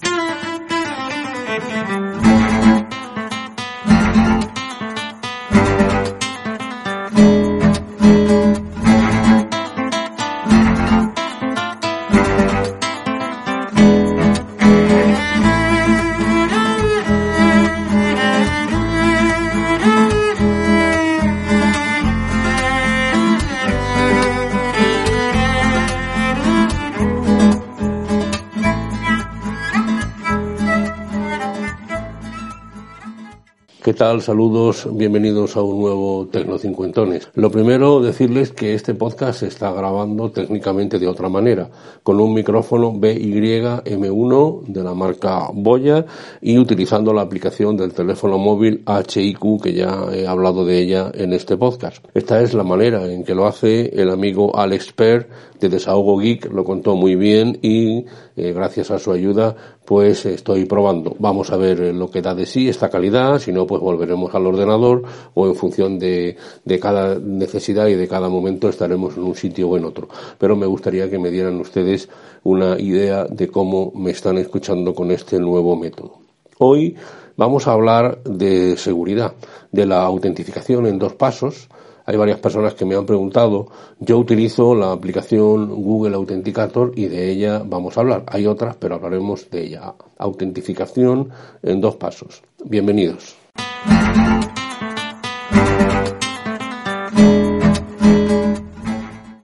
Thank you. ¿Qué tal? Saludos, bienvenidos a un nuevo Tecnocincuentones. Lo primero, decirles que este podcast se está grabando técnicamente de otra manera, con un micrófono BY-M1 de la marca Boya y utilizando la aplicación del teléfono móvil HIQ, que ya he hablado de ella en este podcast. Esta es la manera en que lo hace el amigo Alex Per de Desahogo Geek, lo contó muy bien y eh, gracias a su ayuda pues estoy probando. Vamos a ver lo que da de sí esta calidad, si no, pues volveremos al ordenador o en función de, de cada necesidad y de cada momento estaremos en un sitio o en otro. Pero me gustaría que me dieran ustedes una idea de cómo me están escuchando con este nuevo método. Hoy vamos a hablar de seguridad, de la autentificación en dos pasos, hay varias personas que me han preguntado. Yo utilizo la aplicación Google Authenticator y de ella vamos a hablar. Hay otras, pero hablaremos de ella. Autentificación en dos pasos. Bienvenidos.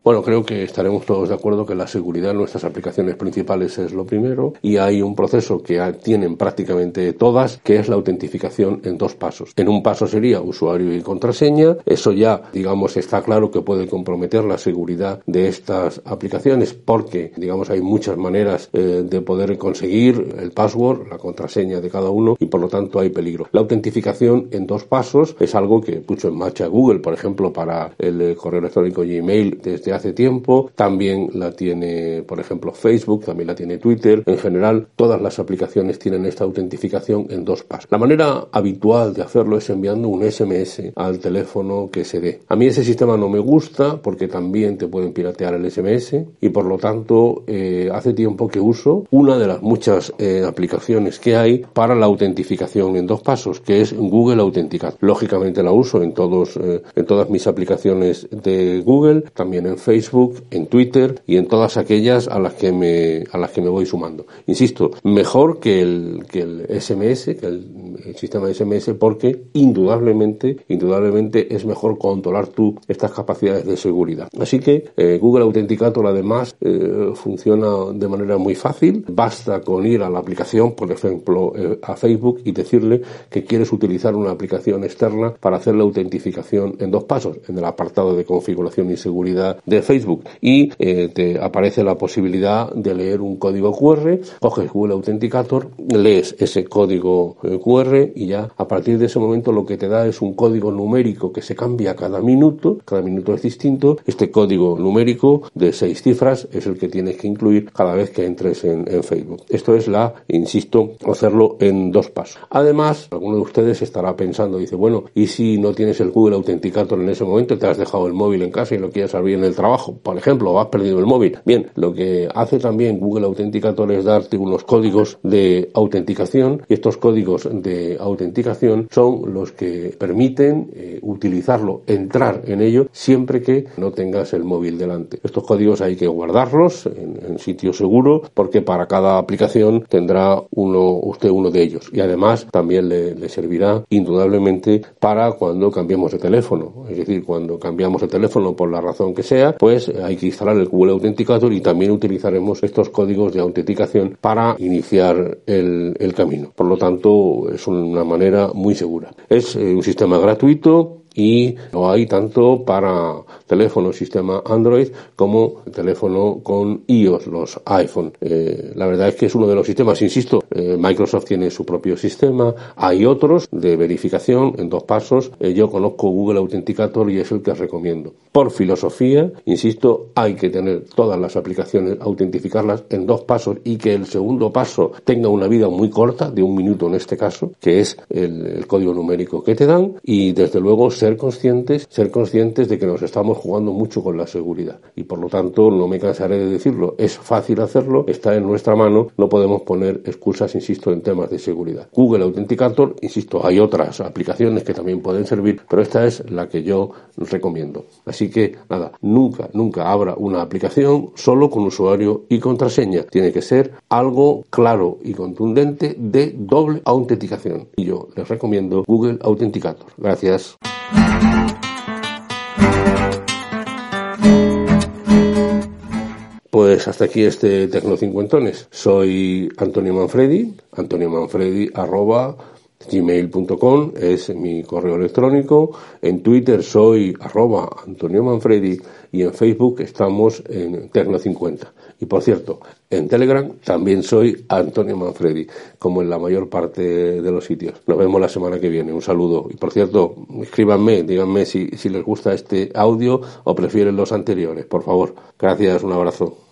Bueno, creo que estaremos todos de acuerdo que la seguridad en nuestras aplicaciones principales es lo primero y hay un proceso que tienen prácticamente todas, que es la autentificación en dos pasos. En un paso sería usuario y contraseña. Eso ya, digamos, está claro que puede comprometer la seguridad de estas aplicaciones porque, digamos, hay muchas maneras eh, de poder conseguir el password, la contraseña de cada uno por lo tanto hay peligro. La autentificación en dos pasos es algo que puso en marcha Google, por ejemplo, para el correo electrónico Gmail desde hace tiempo, también la tiene, por ejemplo, Facebook, también la tiene Twitter. En general, todas las aplicaciones tienen esta autentificación en dos pasos. La manera habitual de hacerlo es enviando un SMS al teléfono que se dé. A mí ese sistema no me gusta porque también te pueden piratear el SMS y por lo tanto eh, hace tiempo que uso una de las muchas eh, aplicaciones que hay para la autentificación en dos pasos, que es Google Authenticator. Lógicamente la uso en todos eh, en todas mis aplicaciones de Google, también en Facebook, en Twitter y en todas aquellas a las que me, a las que me voy sumando. Insisto, mejor que el, que el SMS, que el, sistema de SMS, porque indudablemente, indudablemente es mejor controlar tú estas capacidades de seguridad. Así que eh, Google Authenticator además eh, funciona de manera muy fácil. Basta con ir a la aplicación, por ejemplo, a Facebook y decirle que quieres utilizar una aplicación externa para hacer la autentificación en dos pasos, en el apartado de configuración y seguridad de Facebook y eh, te aparece la posibilidad de leer un código QR, coges Google Authenticator, lees ese código eh, QR y ya a partir de ese momento lo que te da es un código numérico que se cambia cada minuto, cada minuto es distinto, este código numérico de seis cifras es el que tienes que incluir cada vez que entres en, en Facebook. Esto es la, insisto, hacerlo en dos pasos. Además, alguno de ustedes estará pensando, dice, bueno, ¿y si no tienes el Google Authenticator en ese momento, te has dejado el móvil en casa y lo quieres abrir en el trabajo? por ejemplo, o has perdido el móvil. Bien, lo que hace también Google Authenticator es darte unos códigos de autenticación y estos códigos de autenticación son los que permiten eh, utilizarlo, entrar en ello siempre que no tengas el móvil delante. Estos códigos hay que guardarlos en, en sitio seguro porque para cada aplicación tendrá uno, usted uno de ellos y además también le, le servirá indudablemente para cuando cambiemos de teléfono. Es decir, cuando cambiamos de teléfono por la razón que sea, pues hay que instalar el Google Authenticator y también utilizaremos estos códigos de autenticación para iniciar el, el camino. Por lo tanto, es una manera muy segura. Es eh, un sistema gratuito y lo hay tanto para teléfono sistema Android como teléfono con iOS, los iPhone. Eh, la verdad es que es uno de los sistemas, insisto, eh, Microsoft tiene su propio sistema, hay otros de verificación en dos pasos. Eh, yo conozco Google Authenticator y es el que recomiendo. Por filosofía, insisto, hay que tener todas las aplicaciones, autentificarlas en dos pasos y que el segundo paso tenga una vida muy corta, de un minuto en este caso, que es el, código numérico que te dan y desde luego ser conscientes, ser conscientes de que nos estamos jugando mucho con la seguridad y por lo tanto no me cansaré de decirlo, es fácil hacerlo, está en nuestra mano, no podemos poner excusas, insisto, en temas de seguridad. Google Authenticator, insisto, hay otras aplicaciones que también pueden servir, pero esta es la que yo recomiendo. Así que nada, nunca, nunca abra una aplicación solo con usuario y contraseña. Tiene que ser algo claro y contundente de doble autenticación. Y yo les recomiendo Google Authenticator. Gracias. Pues hasta aquí este Tecnocincuentones. Soy Antonio Manfredi, Antonio Manfredi arroba gmail.com es mi correo electrónico. En Twitter soy arroba Antonio Manfredi y en Facebook estamos en Tecno50. Y por cierto, en Telegram también soy Antonio Manfredi, como en la mayor parte de los sitios. Nos vemos la semana que viene. Un saludo. Y por cierto, escríbanme, díganme si, si les gusta este audio o prefieren los anteriores, por favor. Gracias, un abrazo.